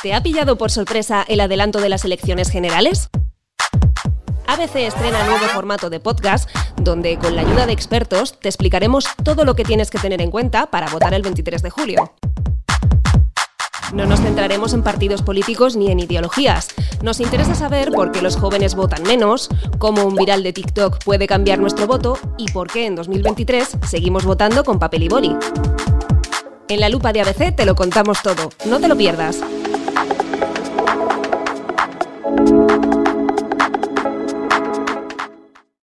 ¿Te ha pillado por sorpresa el adelanto de las elecciones generales? ABC estrena nuevo formato de podcast donde con la ayuda de expertos te explicaremos todo lo que tienes que tener en cuenta para votar el 23 de julio. No nos centraremos en partidos políticos ni en ideologías. Nos interesa saber por qué los jóvenes votan menos, cómo un viral de TikTok puede cambiar nuestro voto y por qué en 2023 seguimos votando con papel y boli. En la lupa de ABC te lo contamos todo. No te lo pierdas.